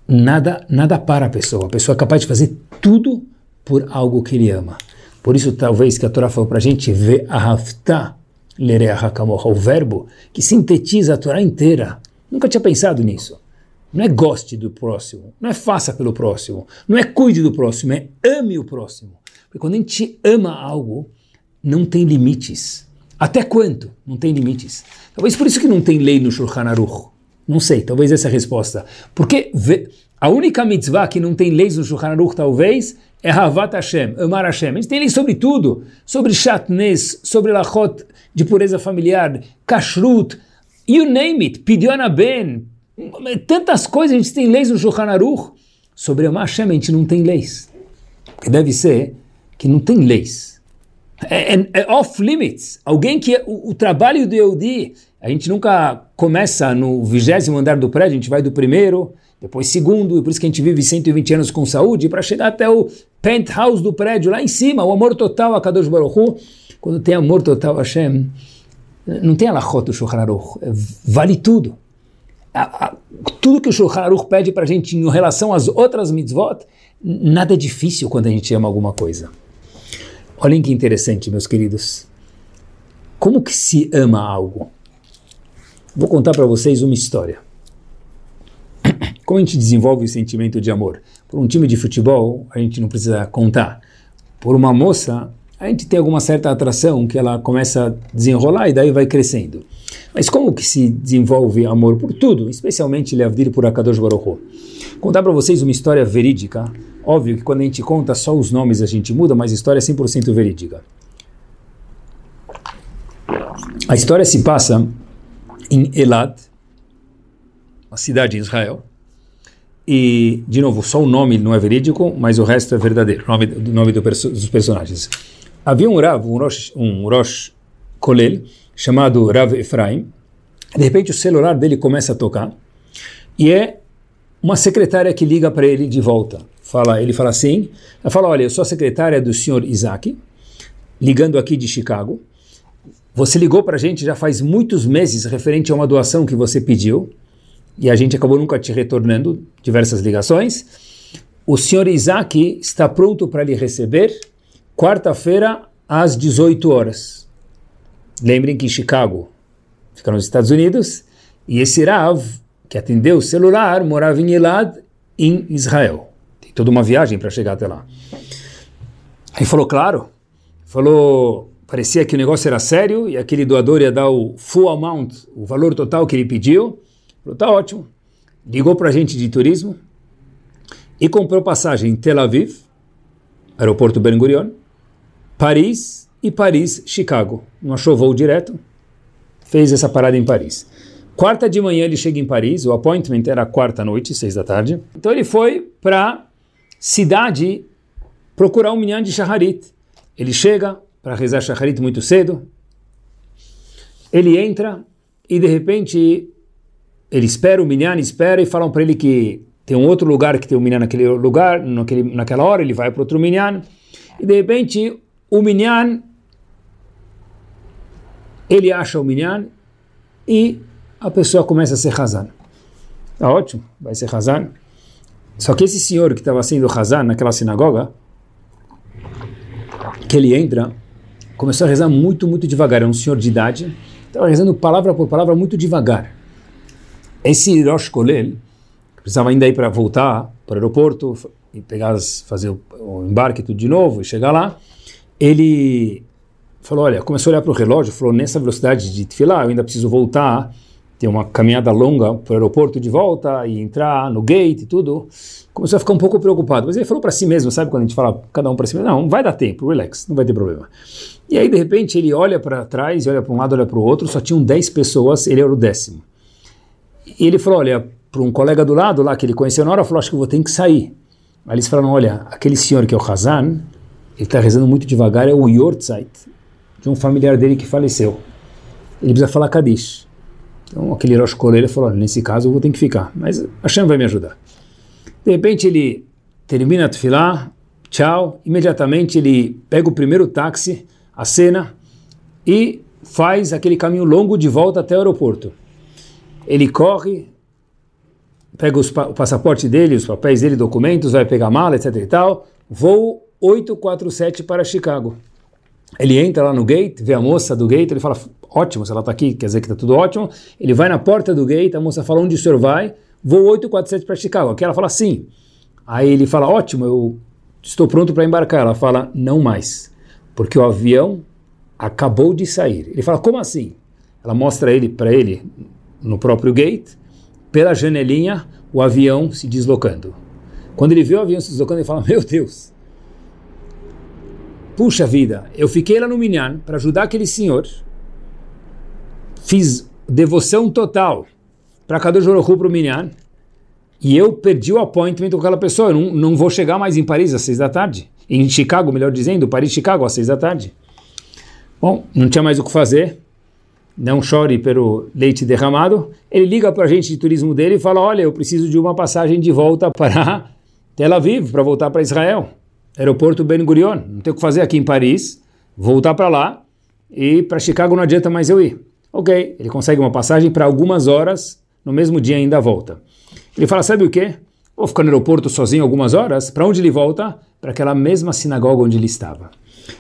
nada, nada para a pessoa. A pessoa é capaz de fazer tudo por algo que ele ama. Por isso, talvez que a Torá falou para a gente, ver a o verbo que sintetiza a Torá inteira. Nunca tinha pensado nisso. Não é goste do próximo, não é faça pelo próximo, não é cuide do próximo, é ame o próximo. Porque quando a gente ama algo, não tem limites. Até quanto? Não tem limites. Talvez por isso que não tem lei no Shulchan Aruch. Não sei, talvez essa é a resposta. Porque a única mitzvah que não tem leis no Shulchan Aruch, talvez, é Havat Hashem, amar Hashem. A gente tem leis sobre tudo, sobre chatnes, sobre lachot de pureza familiar, kashrut, you name it, pidyon ben, tantas coisas, a gente tem leis no Shulchan Aruch. Sobre amar Hashem a gente não tem leis. Porque deve ser que não tem leis é, é, é off limits. Alguém que o, o trabalho do Eudi, a gente nunca começa no vigésimo andar do prédio, a gente vai do primeiro, depois segundo, e por isso que a gente vive 120 anos com saúde, para chegar até o penthouse do prédio, lá em cima, o amor total a Kadosh Baruch Hu. Quando tem amor total a Hashem, não tem alachot do Shulchan Aruch, é, vale tudo. A, a, tudo que o Shulchan pede para a gente em relação às outras mitzvot, nada é difícil quando a gente ama alguma coisa. Olhem que interessante, meus queridos. Como que se ama algo? Vou contar para vocês uma história. Como a gente desenvolve o sentimento de amor? Por um time de futebol, a gente não precisa contar. Por uma moça, a gente tem alguma certa atração que ela começa a desenrolar e daí vai crescendo. Mas como que se desenvolve amor por tudo, especialmente Leavdir por Akadosh Baruch Hu? Contar para vocês uma história verídica Óbvio que quando a gente conta só os nomes a gente muda, mas a história é 100% verídica. A história se passa em Elad, uma cidade em Israel. E, de novo, só o nome não é verídico, mas o resto é verdadeiro, o nome, nome do perso dos personagens. Havia um Rav, um Rosh, um Rosh Kolel, chamado Rav Efraim. De repente o celular dele começa a tocar e é uma secretária que liga para ele de volta fala, ele fala assim, ela fala, olha, eu sou a secretária do senhor Isaac, ligando aqui de Chicago, você ligou para a gente já faz muitos meses referente a uma doação que você pediu, e a gente acabou nunca te retornando diversas ligações. O senhor Isaac está pronto para lhe receber quarta-feira às 18 horas. Lembrem que Chicago fica nos Estados Unidos e esse Rav, que atendeu o celular, morava em Elad, em Israel. Tem toda uma viagem para chegar até lá. Aí falou, claro, falou, parecia que o negócio era sério e aquele doador ia dar o full amount, o valor total que ele pediu. Falou, tá ótimo. Ligou para a gente de turismo e comprou passagem em Tel Aviv, aeroporto Ben Gurion, Paris e Paris-Chicago. Não achou voo direto, fez essa parada em Paris. Quarta de manhã ele chega em Paris, o appointment era quarta noite, seis da tarde. Então ele foi para cidade procurar um minyan de Shaharit. Ele chega para rezar Shaharit muito cedo. Ele entra e de repente ele espera, o minyan espera e falam para ele que tem um outro lugar que tem um minyan naquele lugar, naquele, naquela hora, ele vai para outro minyan. E de repente o minyan, ele acha o minyan e a pessoa começa a ser Hazan. Tá ótimo, vai ser Hazan. Só que esse senhor que estava sendo Hazan naquela sinagoga, que ele entra, começou a rezar muito, muito devagar. É um senhor de idade, estava rezando palavra por palavra muito devagar. Esse Rosh Kolel, precisava ainda ir para voltar para o aeroporto e pegar, fazer o, embarque tudo de novo e chegar lá, ele falou, olha, começou a olhar para o relógio, falou, nessa velocidade de tefilá, eu ainda preciso voltar, ter uma caminhada longa para o aeroporto de volta e entrar no gate e tudo. Começou a ficar um pouco preocupado, mas ele falou para si mesmo, sabe quando a gente fala cada um para si mesmo, não, vai dar tempo, relax, não vai ter problema. E aí, de repente, ele olha para trás, olha para um lado, olha para o outro, só tinham 10 pessoas, ele era o décimo. E ele falou, olha, para um colega do lado lá, que ele conheceu na hora, falou, acho que eu vou ter que sair. Aí eles falaram, olha, aquele senhor que é o Hazan, ele está rezando muito devagar, é o Yortzeit, de um familiar dele que faleceu. Ele precisa falar Kadish. Então aquele Rosh ele falou, nesse caso eu vou ter que ficar, mas Hashem vai me ajudar. De repente ele termina a tefilá, tchau, imediatamente ele pega o primeiro táxi, a cena, e faz aquele caminho longo de volta até o aeroporto. Ele corre, pega os, o passaporte dele, os papéis dele, documentos, vai pegar mala, etc e tal, voo 847 para Chicago. Ele entra lá no gate, vê a moça do gate, ele fala, ótimo, se ela está aqui, quer dizer que está tudo ótimo. Ele vai na porta do gate, a moça fala, onde o senhor vai? Voo 847 para Chicago. Aqui ela fala, sim. Aí ele fala, ótimo, eu estou pronto para embarcar. Ela fala, não mais, porque o avião acabou de sair. Ele fala, como assim? Ela mostra ele para ele no próprio gate, pela janelinha, o avião se deslocando. Quando ele vê o avião se deslocando, ele fala, meu Deus, puxa vida, eu fiquei lá no Minyan para ajudar aquele senhor, fiz devoção total para Kadosh Baruch para o Minyan, e eu perdi o appointment com aquela pessoa, eu não, não vou chegar mais em Paris às seis da tarde, em Chicago, melhor dizendo, Paris, Chicago, às seis da tarde. Bom, não tinha mais o que fazer, não chore pelo leite derramado, ele liga para a gente de turismo dele e fala, olha, eu preciso de uma passagem de volta para Tel Aviv, para voltar para Israel aeroporto Ben Gurion, não tem o que fazer aqui em Paris, voltar para lá e para Chicago não adianta mais eu ir. Ok, ele consegue uma passagem para algumas horas, no mesmo dia ainda volta. Ele fala, sabe o que? Vou ficar no aeroporto sozinho algumas horas, para onde ele volta? Para aquela mesma sinagoga onde ele estava.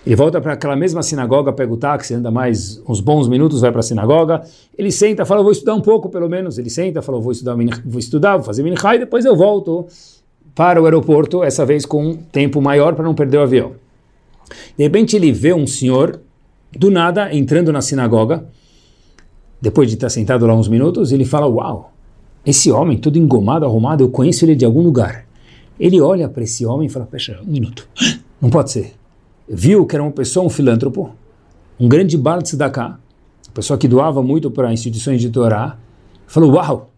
Ele volta para aquela mesma sinagoga, pega o táxi, anda mais uns bons minutos, vai para a sinagoga. Ele senta, fala, vou estudar um pouco pelo menos. Ele senta, fala, vou estudar, vou estudar, vou fazer minchai, depois eu volto para o aeroporto, essa vez com um tempo maior para não perder o avião. De repente ele vê um senhor, do nada, entrando na sinagoga, depois de estar sentado lá uns minutos, ele fala, uau, esse homem, todo engomado, arrumado, eu conheço ele de algum lugar. Ele olha para esse homem e fala, fecha, um minuto, não pode ser. Viu que era uma pessoa, um filântropo, um grande de Tzedakah, pessoa que doava muito para instituições de Torá, falou, uau,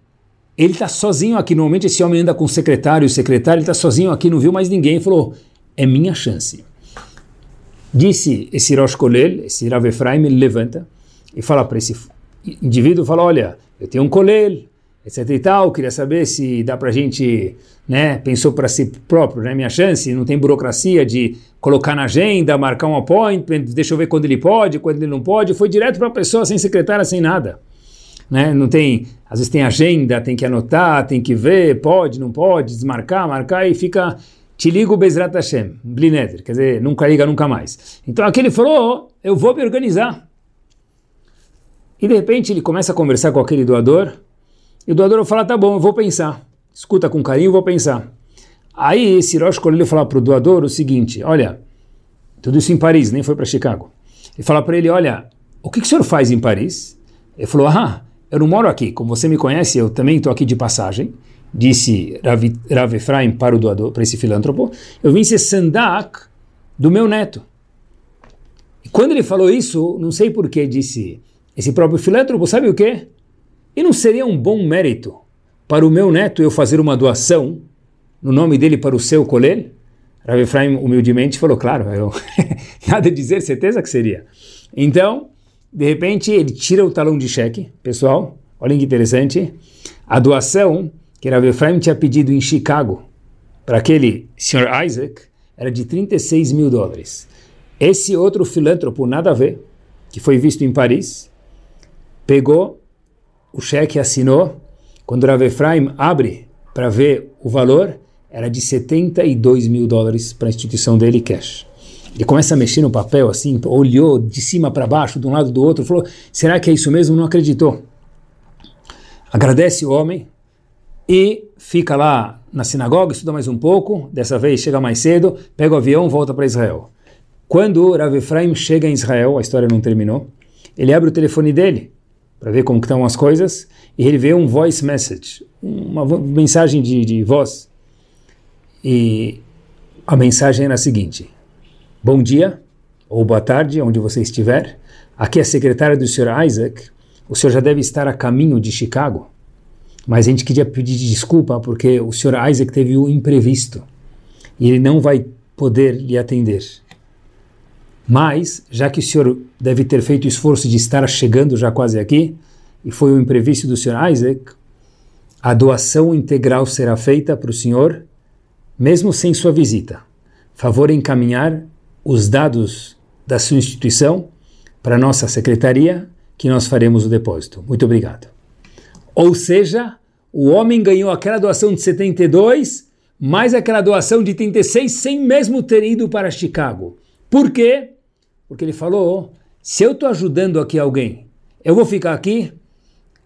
ele está sozinho aqui. Normalmente esse homem anda com o secretário, o secretário está sozinho aqui, não viu mais ninguém. Falou: é minha chance. Disse esse Rosh Kolel, esse Rav Efraim, ele levanta e fala para esse indivíduo: fala, olha, eu tenho um Kolel, etc e tal, queria saber se dá para a gente, né, pensou para si próprio, né, minha chance, não tem burocracia de colocar na agenda, marcar um appointment, deixa eu ver quando ele pode, quando ele não pode, foi direto para a pessoa, sem secretária, sem nada. Né? Não tem, às vezes tem agenda, tem que anotar, tem que ver, pode, não pode, desmarcar, marcar e fica, te ligo Bezrat Hashem, Blineder, quer dizer, nunca liga nunca mais. Então aquele falou, eu vou me organizar. E de repente ele começa a conversar com aquele doador, e o doador fala, tá bom, eu vou pensar. Escuta com carinho, eu vou pensar. Aí esse Rosh Kolel fala para o doador o seguinte, olha, tudo isso em Paris, nem foi para Chicago. Ele fala para ele, olha, o que, que o senhor faz em Paris? Ele falou, ah, eu não moro aqui, como você me conhece, eu também estou aqui de passagem, disse Rav, Efraim para o doador, para esse filântropo, eu vim ser sandak do meu neto. E quando ele falou isso, não sei porquê, disse esse próprio filântropo, sabe o quê? E não seria um bom mérito para o meu neto eu fazer uma doação no nome dele para o seu colher? Rav Efraim humildemente falou, claro, eu, nada a dizer, certeza que seria. Então, de repente, ele tira o talão de cheque, pessoal, olhem que interessante, a doação que Rav Efraim tinha pedido em Chicago para aquele Sr. Isaac era de 36 mil dólares. Esse outro filântropo, nada a ver, que foi visto em Paris, pegou o cheque, assinou, quando Rav Efraim abre para ver o valor, era de 72 mil dólares para a instituição dele, cash. Ele começa a mexer no papel assim, olhou de cima para baixo, de um lado do outro, falou: será que é isso mesmo? Não acreditou. Agradece o homem e fica lá na sinagoga, estuda mais um pouco. Dessa vez chega mais cedo, pega o avião, volta para Israel. Quando Rav Efraim chega em Israel, a história não terminou, ele abre o telefone dele para ver como estão as coisas e ele vê um voice message, uma mensagem de, de voz. E a mensagem era a seguinte: Bom dia, ou boa tarde, onde você estiver. Aqui é a secretária do Sr. Isaac. O senhor já deve estar a caminho de Chicago. Mas a gente queria pedir desculpa porque o Sr. Isaac teve um imprevisto e ele não vai poder lhe atender. Mas, já que o senhor deve ter feito o esforço de estar chegando já quase aqui, e foi o imprevisto do Sr. Isaac, a doação integral será feita para o senhor, mesmo sem sua visita. Favor encaminhar os dados da sua instituição para nossa secretaria, que nós faremos o depósito. Muito obrigado. Ou seja, o homem ganhou aquela doação de 72, mais aquela doação de 36, sem mesmo ter ido para Chicago. Por quê? Porque ele falou: se eu estou ajudando aqui alguém, eu vou ficar aqui,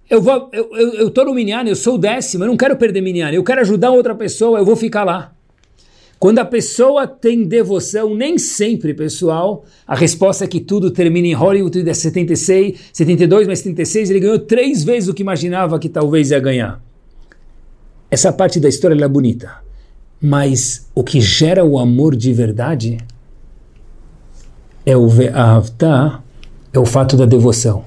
eu vou, eu estou no Minyan, eu sou o décimo, eu não quero perder Minyan, eu quero ajudar outra pessoa, eu vou ficar lá. Quando a pessoa tem devoção, nem sempre, pessoal, a resposta é que tudo termina em Hollywood, é 76, 72 mais 76, ele ganhou três vezes o que imaginava que talvez ia ganhar. Essa parte da história é bonita, mas o que gera o amor de verdade é o Ve'avta, é o fato da devoção.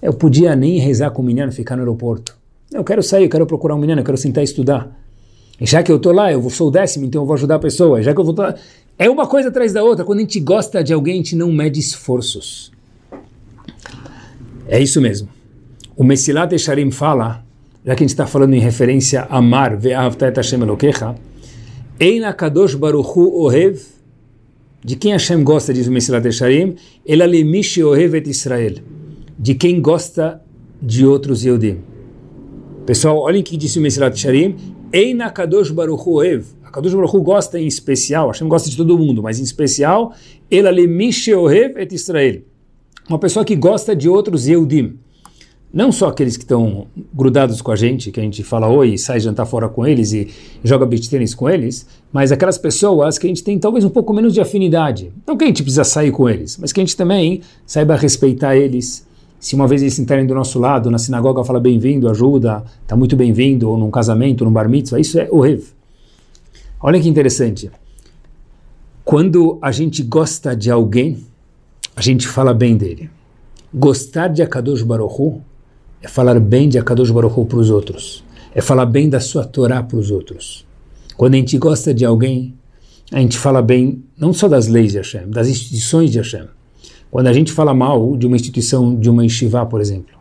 Eu podia nem rezar com o menino ficar no aeroporto. Eu quero sair, eu quero procurar um menino, eu quero sentar e estudar. Já que eu estou lá, eu sou o décimo, então eu vou ajudar a pessoa. Já que eu vou tá... É uma coisa atrás da outra. Quando a gente gosta de alguém, a gente não mede esforços. É isso mesmo. O Messilat Esharim fala, já que a gente está falando em referência a Mar, Ve'avta Hashem Elokecha, Eina Kadosh Baruchu Ohev, de quem Hashem gosta, diz o Messilat Esharim, Ela Lemishi Ohev et Israel, de quem gosta de outros Yehudim. Pessoal, olhem o que disse o Messilat Esharim, Eina Kadosh Baruch Oev. A Kadosh Baruch gosta em especial, Hashem gosta de todo mundo, mas em especial, Ela Lemishe Oev et Israel. Uma pessoa que gosta de outros Yehudim. Não só aqueles que estão grudados com a gente, que a gente fala oi, sai jantar fora com eles e joga beach tênis com eles, mas aquelas pessoas que a gente tem talvez um pouco menos de afinidade. Não que a gente precisa sair com eles, mas que a gente também saiba respeitar eles, se uma vez eles sentarem do nosso lado, na sinagoga fala bem-vindo, ajuda, está muito bem-vindo, ou num casamento, num bar mitzvah, isso é o rev. Olha que interessante. Quando a gente gosta de alguém, a gente fala bem dele. Gostar de Akadosh Baruch é falar bem de Akadosh Baruch para os outros. É falar bem da sua Torá para os outros. Quando a gente gosta de alguém, a gente fala bem não só das leis de Hashem, das instituições de Hashem. Quando a gente fala mal de uma instituição, de uma yeshiva, por exemplo,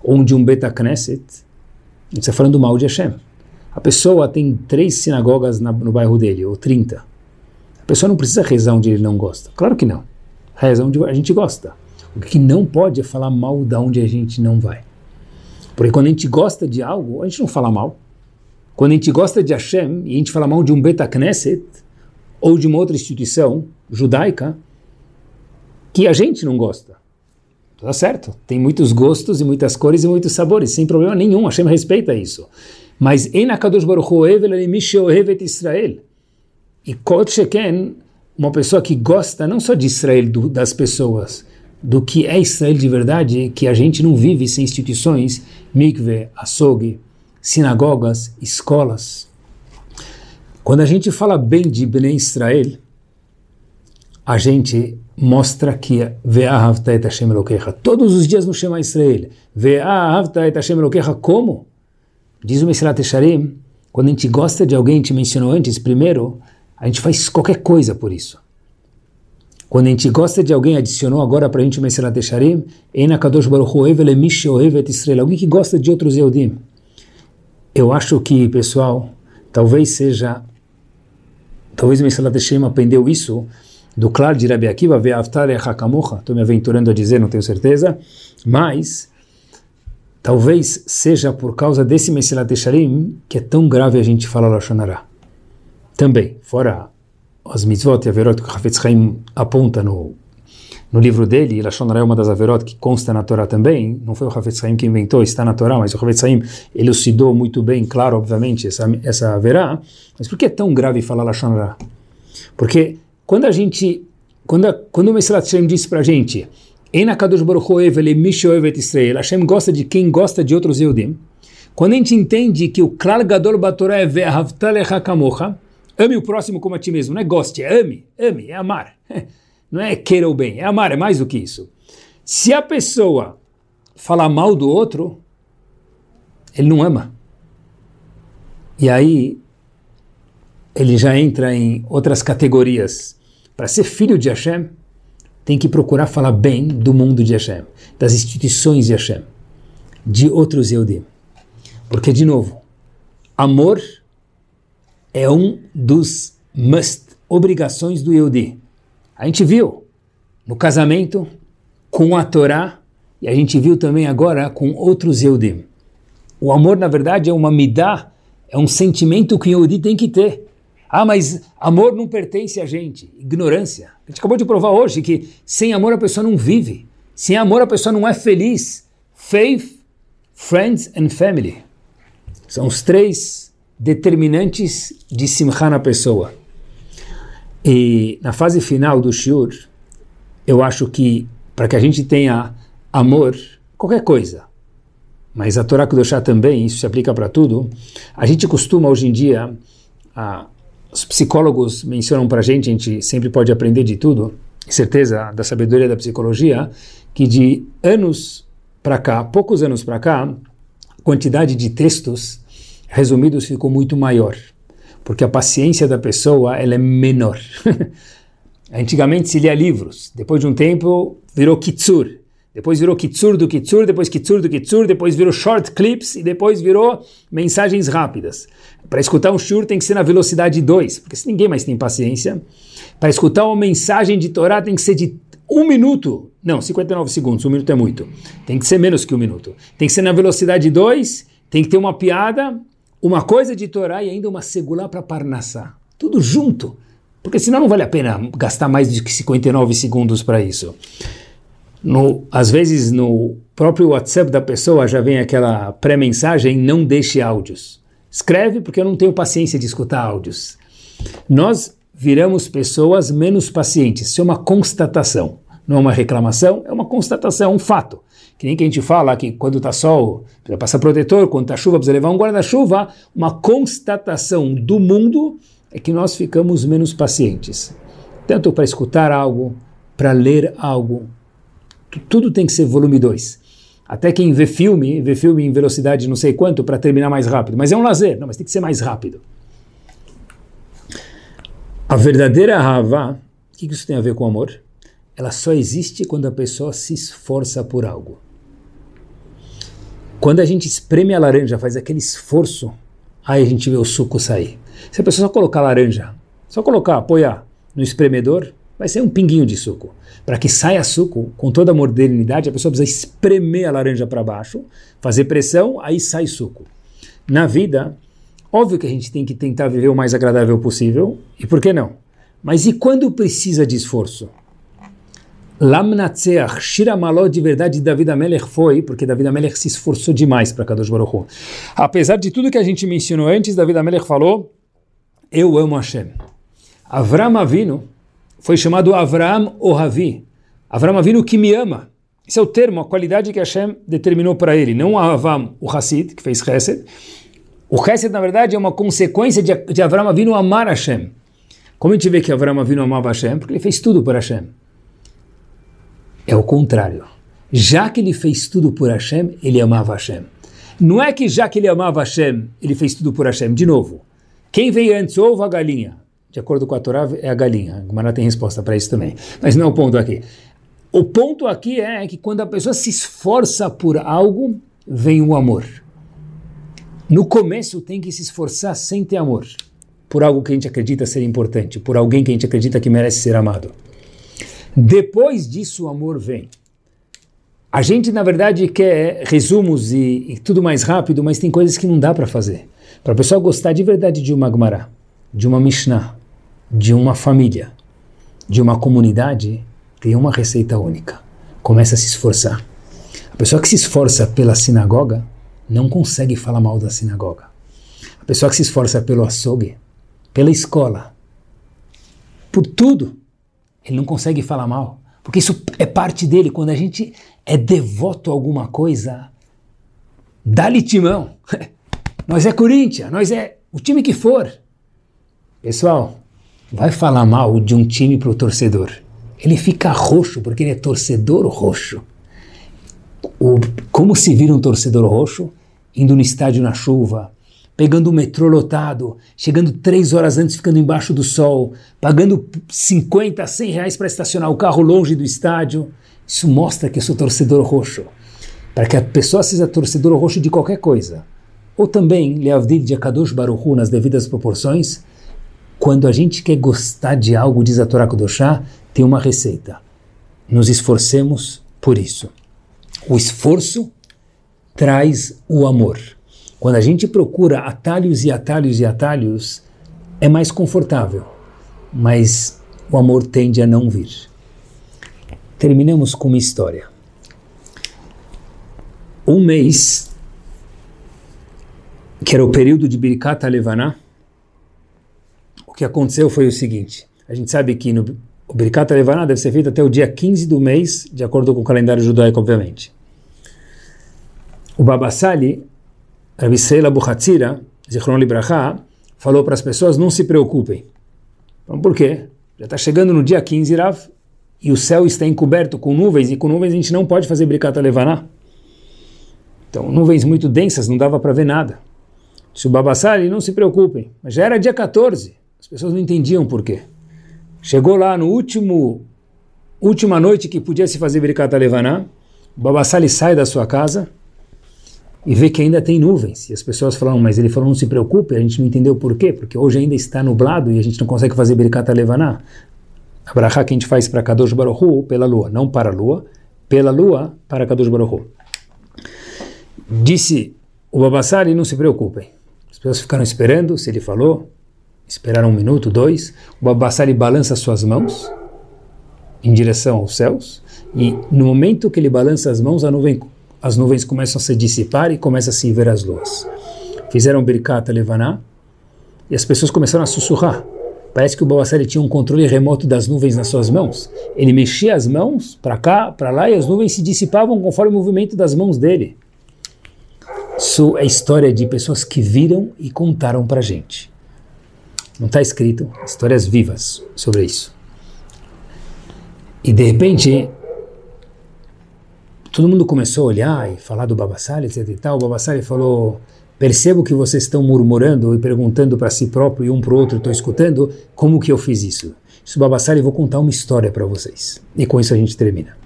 ou de um Beta Knesset, a gente está falando mal de Hashem. A pessoa tem três sinagogas na, no bairro dele, ou 30. pessoa não precisa rezar onde ele não gosta. Claro que não. Reza onde a gente gosta. O que não pode é falar mal da onde a gente não vai. Porque quando a gente gosta de algo, a gente não fala mal. Quando a gente gosta de Hashem e a gente fala mal de um Beta Knesset ou de uma outra instituição judaica que a gente não gosta. Tá certo. Tem muitos gostos e muitas cores e muitos sabores, sem problema nenhum. Hashem respeita isso. Mas Hu Israel. E Kot Sheken, uma pessoa que gosta não só de Israel, do, das pessoas, do que é Israel de verdade, que a gente não vive sem instituições, mikve, açougue, sinagogas, escolas. Quando a gente fala bem de Bnei Israel, a gente mostra que Ve'ahavta et Elokecha. Todos os dias no Shema Israel. Ve'ahavta et Elokecha. Como? Diz o Mesilat Esharim, quando a gente gosta de alguém, gente mencionou antes, primeiro, a gente faz qualquer coisa por isso. Quando a gente gosta de alguém, adicionou agora para a gente o Mesilat Esharim, Eina Kadosh Baruch Hu Evel Israel. Alguém que gosta de outros Eudim. Eu acho que, pessoal, talvez seja, talvez o Mesilat Esharim aprendeu isso do claro de Rabi Akiva, Ve'avtar Hakamocha, estou me aventurando a dizer, não tenho certeza, mas talvez seja por causa desse Mesilat Esharim que é tão grave a gente falar Lashon Hara. Também, fora as mitzvot e averot que o Hafetz Chaim aponta no, no livro dele, e Lashon Hara é uma das averot que consta na Torá também, não foi o Hafetz Chaim que inventou, está na Torá, mas o Hafetz Chaim elucidou muito bem, claro, obviamente, essa, essa averá, mas por que é tão grave falar Lashon Hara? Porque quando a gente, quando, a, quando o Mesilat Hashem disse para a gente, Enakadosh Baruch Evel Mishoevet Israel, Hashem gosta de quem gosta de outros Eudim, quando a gente entende que o Klal Gadol Batorah Hakamocha, ame o próximo como a ti mesmo, não é goste, é ame, ame, é amar. Não é queira o bem, é amar, é mais do que isso. Se a pessoa falar mal do outro, ele não ama. E aí ele já entra em outras categorias para ser filho de Hashem, tem que procurar falar bem do mundo de Hashem, das instituições de Hashem, de outros Yehudim. Porque, de novo, amor é um dos must, obrigações do Yehudi. A gente viu no casamento com a Torá e a gente viu também agora com outros Yehudim. O amor, na verdade, é uma midá, é um sentimento que o Yehudi tem que ter. Ah, mas amor não pertence a gente. Ignorância. A gente acabou de provar hoje que sem amor a pessoa não vive. Sem amor a pessoa não é feliz. Faith, friends and family. São os três determinantes de simcha na pessoa. E na fase final do shiur, eu acho que para que a gente tenha amor, qualquer coisa, mas a Torá Kudoshá também, isso se aplica para tudo, a gente costuma hoje em dia a os psicólogos mencionam para a gente, a gente sempre pode aprender de tudo, certeza da sabedoria da psicologia, que de anos para cá, poucos anos para cá, a quantidade de textos resumidos ficou muito maior, porque a paciência da pessoa ela é menor. Antigamente se lia livros, depois de um tempo virou kitsur, depois virou kitsur do kitsur, depois kitsur do kitsur, depois virou short clips e depois virou mensagens rápidas. Para escutar um shur tem que ser na velocidade 2, porque se ninguém mais tem paciência. Para escutar uma mensagem de Torá tem que ser de um minuto. Não, 59 segundos, um minuto é muito. Tem que ser menos que um minuto. Tem que ser na velocidade 2, tem que ter uma piada, uma coisa de Torá e ainda uma segulá para Parnassá. Tudo junto. Porque senão não vale a pena gastar mais que 59 segundos para isso. No, às vezes no próprio WhatsApp da pessoa já vem aquela pré-mensagem, não deixe áudios. Escreve porque eu não tenho paciência de escutar áudios. Nós viramos pessoas menos pacientes. Isso é uma constatação. Não é uma reclamação, é uma constatação, um fato. Que nem que a gente fala que quando está sol, precisa passar protetor, quando está chuva, precisa levar um guarda-chuva. Uma constatação do mundo é que nós ficamos menos pacientes. Tanto para escutar algo, para ler algo, tudo tem que ser volume 2. Até quem vê filme, vê filme em velocidade não sei quanto para terminar mais rápido. Mas é um lazer, não, mas tem que ser mais rápido. A verdadeira Havá, o que isso tem a ver com amor? Ela só existe quando a pessoa se esforça por algo. Quando a gente espreme a laranja, faz aquele esforço, aí a gente vê o suco sair. Se a pessoa só colocar laranja, só colocar, apoiar, no espremedor, vai ser um pinguinho de suco. Para que saia suco com toda a modernidade, a pessoa precisa espremer a laranja para baixo, fazer pressão, aí sai suco. Na vida, óbvio que a gente tem que tentar viver o mais agradável possível, e por que não? Mas e quando precisa de esforço? Lamnatzeach, Shiramalot de verdade David Amelech foi, porque David Amelech se esforçou demais para Kadosh Baruch Hu. Apesar de tudo que a gente mencionou antes, David Amelech falou, eu amo Hashem. Avram Avinu foi chamado Avram Ohavi. Avram Avinu que me ama. Esse é o termo, a qualidade que Hashem determinou para ele. Não Avam, o Hassid, que fez Chesed. O Chesed, na verdade, é uma consequência de, Avram Avinu amar Hashem. Como a gente vê que Avram Avinu amava Hashem? Porque ele fez tudo por Hashem. É o contrário. Já que ele fez tudo por Hashem, ele amava Hashem. Não é que já que ele amava Hashem, ele fez tudo por Hashem. De novo, quem veio antes, ovo ou a galinha? De acordo com a Torá, é a galinha. A Gemara tem resposta para isso também. Mas não é o ponto aqui. O ponto aqui é que quando a pessoa se esforça por algo, vem o amor. No começo tem que se esforçar sem ter amor. Por algo que a gente acredita ser importante, por alguém que a gente acredita que merece ser amado. Depois disso, o amor vem. A gente, na verdade, quer resumos e, e tudo mais rápido, mas tem coisas que não dá para fazer. Para a pessoa gostar de verdade de uma Gemara, de uma Mishnah, de uma família, de uma comunidade, tem uma receita única. Começa a se esforçar. A pessoa que se esforça pela sinagoga não consegue falar mal da sinagoga. A pessoa que se esforça pelo açougue, pela escola, por tudo, ele não consegue falar mal, porque isso é parte dele. Quando a gente é devoto a alguma coisa, dá-lhe timão. nós é Corinthians, nós é o time que for. Pessoal, vai falar mal de um time para o torcedor. Ele fica roxo porque ele é torcedor roxo. O, como se vira um torcedor roxo? Indo no estádio na chuva, pegando o metrô lotado, chegando três horas antes, ficando embaixo do sol, pagando 50, 100 reais para estacionar o carro longe do estádio. Isso mostra que eu sou torcedor roxo. Para que a pessoa seja torcedor roxo de qualquer coisa. Ou também, Leavdil de Akadosh Baruchu nas devidas proporções, quando a gente quer gostar de algo, diz a Torá Kudoshá, tem uma receita. Nos esforcemos por isso. O esforço traz o amor. Quando a gente procura atalhos e atalhos e atalhos, é mais confortável, mas o amor tende a não vir. Terminamos com uma história. Um mês, que era o período de Birkat Levaná, que aconteceu foi o seguinte: a gente sabe que no, o Birkat Levaná deve ser feito até o dia 15 do mês, de acordo com o calendário judaico, obviamente. O Babassali Rabbi Seila Zichron Libraha, falou para as pessoas, não se preocupem. Então, por quê? Já está chegando no dia 15, Rav, e o céu está encoberto com nuvens, e com nuvens a gente não pode fazer bricata levaná. Então, nuvens muito densas, não dava para ver nada. Se o Babassari, não se preocupem. Mas já era dia 14, as pessoas não entendiam por quê. Chegou lá no último, última noite que podia se fazer bricata levaná, o Babassali sai da sua casa, e vê que ainda tem nuvens. E as pessoas falam, mas ele falou, não se preocupe, a gente não entendeu por quê, porque hoje ainda está nublado e a gente não consegue fazer Birkat Levaná. A brachá que a gente faz para Kadosh Baruchu pela lua, não para a lua, pela lua para Kadosh Baruchu. Disse o Babassari, não se preocupem. As pessoas ficaram esperando, se ele falou, esperaram um minuto, dois, o Babassari balança suas mãos em direção aos céus, e no momento que ele balança as mãos, nuvem as nuvens começam a se dissipar e começa a se ver as luas. Fizeram Birkat Levaná e as pessoas começaram a sussurrar. Parece que o Babassari tinha um controle remoto das nuvens nas suas mãos. Ele mexia as mãos para cá, para lá e as nuvens se dissipavam conforme o movimento das mãos dele. Isso é história de pessoas que viram e contaram para gente. Não está escrito histórias vivas sobre isso. E de repente todo mundo começou a olhar e falar do Babassali, etc e tal. O Babassali falou, percebo que vocês estão murmurando e perguntando para si próprio e um para o outro, estou escutando, como que eu fiz isso? Isso, Babassali, vou contar uma história para vocês. E com isso a gente termina.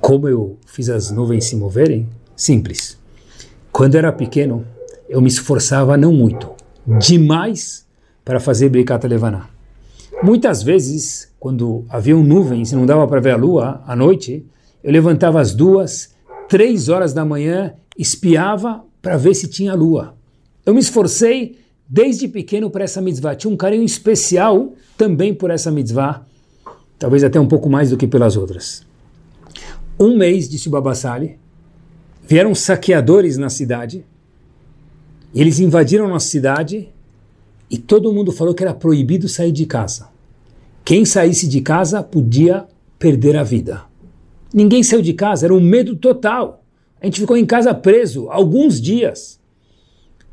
Como eu fiz as nuvens se moverem? Simples. Quando era pequeno, eu me esforçava não muito, demais, para fazer Bricata Levaná. Muitas vezes, quando haviam nuvens e não dava para ver a lua à noite, eu levantava às duas, três horas da manhã, espiava para ver se tinha lua. Eu me esforcei desde pequeno para essa mitzvah. Tinha um carinho especial também por essa mitzvah, talvez até um pouco mais do que pelas outras. Um mês, disse o Babassali, vieram saqueadores na cidade, eles invadiram nossa cidade e todo mundo falou que era proibido sair de casa. Quem saísse de casa podia perder a vida. Ninguém saiu de casa, era um medo total. A gente ficou em casa preso alguns dias.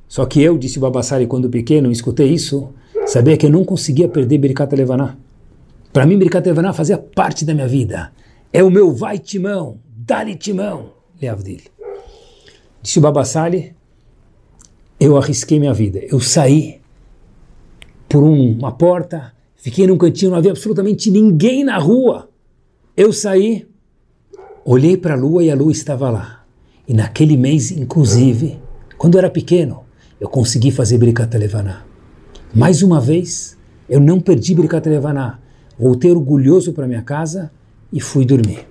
Só que eu, disse o Babassari quando pequeno, escutei isso, sabia que eu não conseguia perder Birkat Levaná. Para mim, Birkat Levaná fazia parte da minha vida. É o meu vai timão, dá-lhe timão, Leavdil. Disse o Babassali, eu arrisquei minha vida. Eu saí por um, uma porta, fiquei num cantinho, não havia absolutamente ninguém na rua. Eu saí, olhei para a lua e a lua estava lá. E naquele mês, inclusive, quando eu era pequeno, eu consegui fazer Birkat Levaná. Mais uma vez, eu não perdi Birkat Levaná. Voltei orgulhoso para minha casa e fui dormir.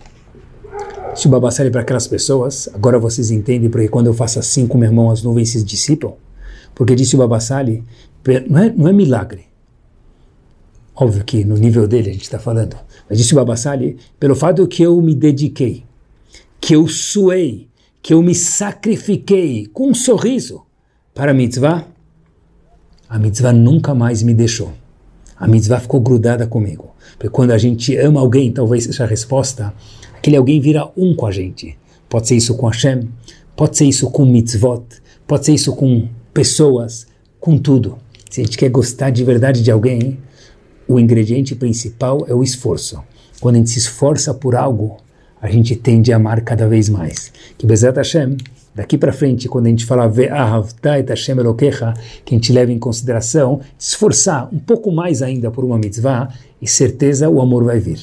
Se o Babassari para aquelas pessoas, agora vocês entendem porque quando eu faço assim com meu irmão as nuvens se dissipam? Porque disse o Babassali, não é, não é milagre. Óbvio que no nível dele a gente está falando. Mas disse o Babassali, pelo fato que eu me dediquei, que eu suei, que eu me sacrifiquei com um sorriso para a mitzvah, a mitzvah nunca mais me deixou. A mitzvah ficou grudada comigo. Porque quando a gente ama alguém, talvez seja a resposta, aquele alguém vira um com a gente. Pode ser isso com Hashem, pode ser isso com mitzvot, pode ser isso com pessoas, com tudo. Se a gente quer gostar de verdade de alguém, o ingrediente principal é o esforço. Quando a gente se esforça por algo, a gente tende a amar cada vez mais. Que Bezat Hashem Daqui para frente, quando a gente fala et Hashem que a gente leva em consideração, esforçar um pouco mais ainda por uma mitzvah, e certeza o amor vai vir.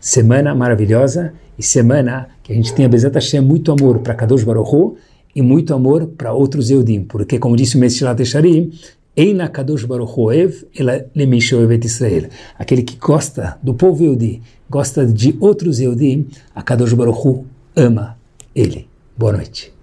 Semana maravilhosa e semana que a gente tenha Bezat Hashem muito amor para Kadosh Baruch Hu, e muito amor para outros Eudim, porque como disse o Mesilat Esharim, Baruch Israel. Aquele que gosta do povo Eudi, gosta de outros Eudim, a Kadosh Baruch ama ele. Boa noite.